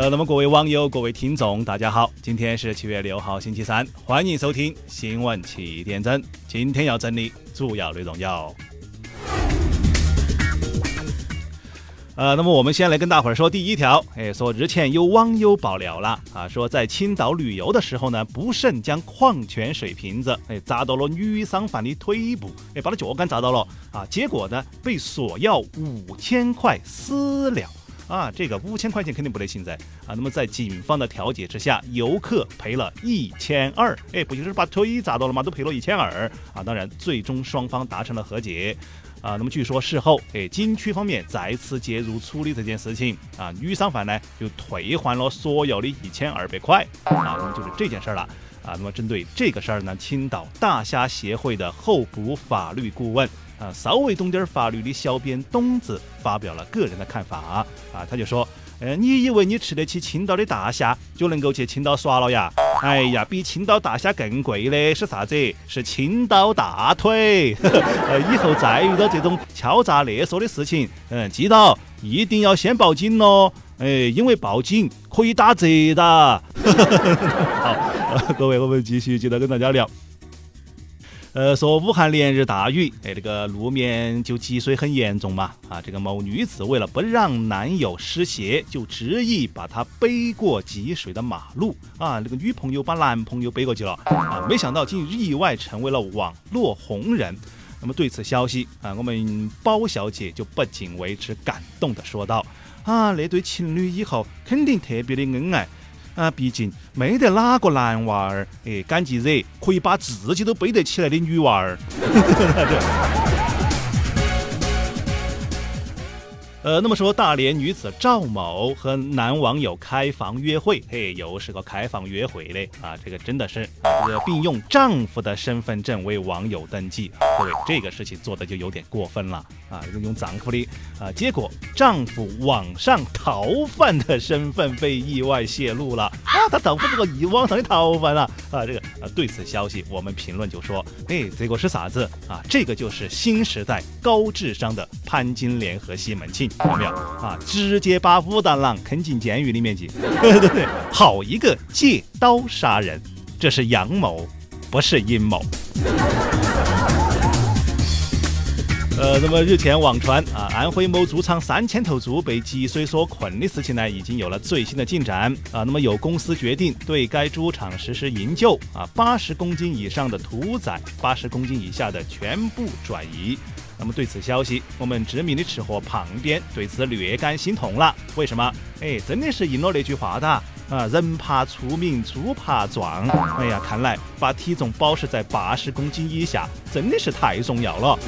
呃，那么各位网友、各位听众，大家好，今天是七月六号，星期三，欢迎收听新闻七点整。今天要整理主要内容有。呃，那么我们先来跟大伙儿说第一条，哎，说日前有网友爆料了啊，说在青岛旅游的时候呢，不慎将矿泉水瓶子哎砸到了女商贩的腿部，哎，把他脚杆砸到了啊，结果呢被索要五千块私了。啊，这个五千块钱肯定不得行噻啊！那么在警方的调解之下，游客赔了一千二，哎，不就是把腿砸到了吗？都赔了一千二啊！当然，最终双方达成了和解啊。那么据说事后，哎，景区方面再次介入处理这件事情啊，女商贩呢就退还了所有的一千二百块啊。那么就是这件事儿了啊。那么针对这个事儿呢，青岛大虾协会的候补法律顾问。啊，稍微懂点法律的小编东子发表了个人的看法啊，他就说，呃，你以为你吃得起青岛的大虾就能够去青岛耍了呀？哎呀，比青岛大虾更贵的是啥子？是青岛大腿。呃，以后再遇到这种敲诈勒索的事情，嗯，记到一定要先报警喽，哎，因为报警可以打折的。好，各位，我们继续接着跟大家聊。呃，说武汉连日大雨，哎，这个路面就积水很严重嘛。啊，这个某女子为了不让男友湿鞋，就执意把他背过积水的马路。啊，这个女朋友把男朋友背过去了。啊，没想到竟意外成为了网络红人。那么对此消息，啊，我们包小姐就不仅为之感动的说道：啊，那对情侣以后肯定特别的恩爱。啊，毕竟没得哪个男娃儿，哎，敢去惹可以把自己都背得起来的女娃儿。呃，那么说大连女子赵某和男网友开房约会，嘿，又是个开房约会嘞啊！这个真的是，这个并用丈夫的身份证为网友登记，各位这个事情做的就有点过分了啊！这个用丈夫的啊，结果丈夫网上逃犯的身份被意外泄露了 啊！他丈夫这个一网上的逃犯啊啊！这个啊，对此消息我们评论就说，哎，这个是啥子啊？这个就是新时代高智商的潘金莲和西门庆。有没有啊？直接把武大郎坑进监狱里面去，对 对对，好一个借刀杀人，这是阳谋，不是阴谋。呃，那么日前网传啊，安徽某猪场三千头猪被积水所困的事情呢，已经有了最新的进展啊。那么有公司决定对该猪场实施营救啊，八十公斤以上的屠宰，八十公斤以下的全部转移。那么对此消息，我们知名的吃货胖边对此略感心痛了。为什么？哎，真的是应了那句话的啊，人怕出名，猪怕壮。哎呀，看来把体重保持在八十公斤以下，真的是太重要了。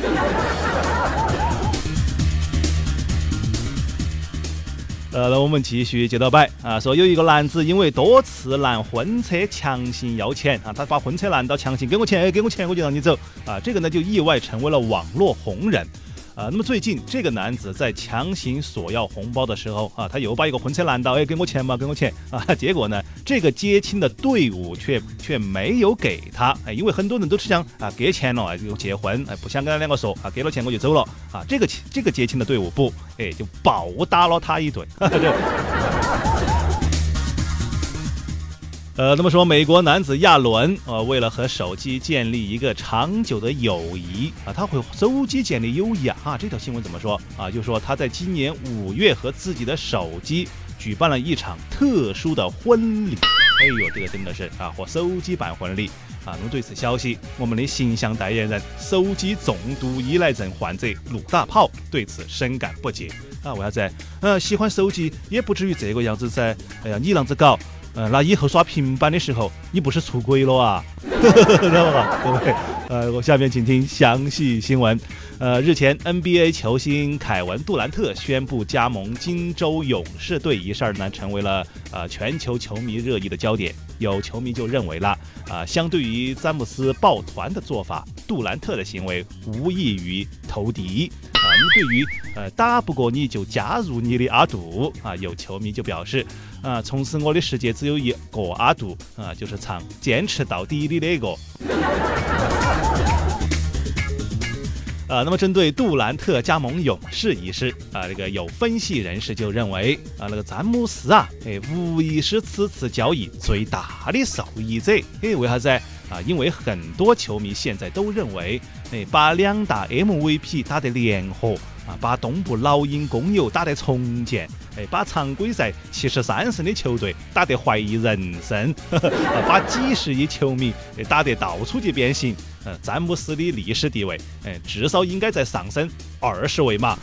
呃，那我们继续接着摆啊，说有一个男子因为多次拦婚车强行要钱啊，他把婚车拦到强行给我钱，给我钱我就让你走啊，这个呢就意外成为了网络红人。啊，那么最近这个男子在强行索要红包的时候啊，他又把一个婚车拦到，哎，给我钱嘛，给我钱啊！结果呢，这个接亲的队伍却却没有给他，哎，因为很多人都是想啊给钱了，哎，就结婚，哎，不想跟他两个说啊，给了钱我就走了啊。这个这个接亲的队伍不，哎，就暴打了他一顿。呃，那么说，美国男子亚伦，呃，为了和手机建立一个长久的友谊啊，他会手机建立友谊啊，这条新闻怎么说啊？就说他在今年五月和自己的手机举办了一场特殊的婚礼。哎呦，这个真的是啊，和手机办婚礼啊。那么对此消息，我们的形象代言人、手机重度依赖症患者陆大炮对此深感不解啊。为啥子？呃，喜欢手机也不至于这个样子噻。哎呀，你啷子搞。嗯，那以后耍平板的时候，你不是出轨了啊？知道吧，各位？呃，我下面请听详细新闻。呃，日前 NBA 球星凯文杜兰特宣布加盟金州勇士队一事儿呢，成为了呃全球球迷热议的焦点。有球迷就认为了，啊，相对于詹姆斯抱团的做法，杜兰特的行为无异于投敌。对于呃打不过你就加入你的阿杜啊，有球迷就表示。啊，从此我的世界只有一个阿杜啊，就是唱坚持到底的那个。啊，那么针对杜兰特加盟勇士一事啊，这个有分析人士就认为啊，那个詹姆斯啊，哎，无疑是此次交易最大的受益者。哎，为啥子？啊，因为很多球迷现在都认为，哎，把两大 MVP 打得联合，啊，把东部老鹰公牛打得重建，哎，把常规赛七十三胜的球队打得怀疑人生，把几十亿球迷打得到处去变形，嗯，詹姆斯的历史地位，哎，至少应该在上升二十位嘛。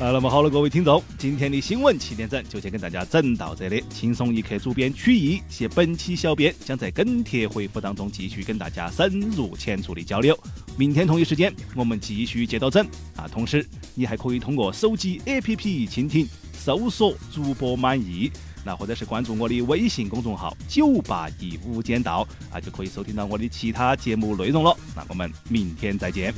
啊，那么好了，各位听众，今天的新闻七点整就先跟大家整到这里。轻松一刻，主编曲艺，携本期小编将在跟帖回复当中继续跟大家深入浅出的交流。明天同一时间，我们继续接着整啊！同时，你还可以通过手机 APP 蜻蜓搜索主播满意，那或者是关注我的微信公众号“九八一无间道”，啊，就可以收听到我的其他节目内容了。那我们明天再见。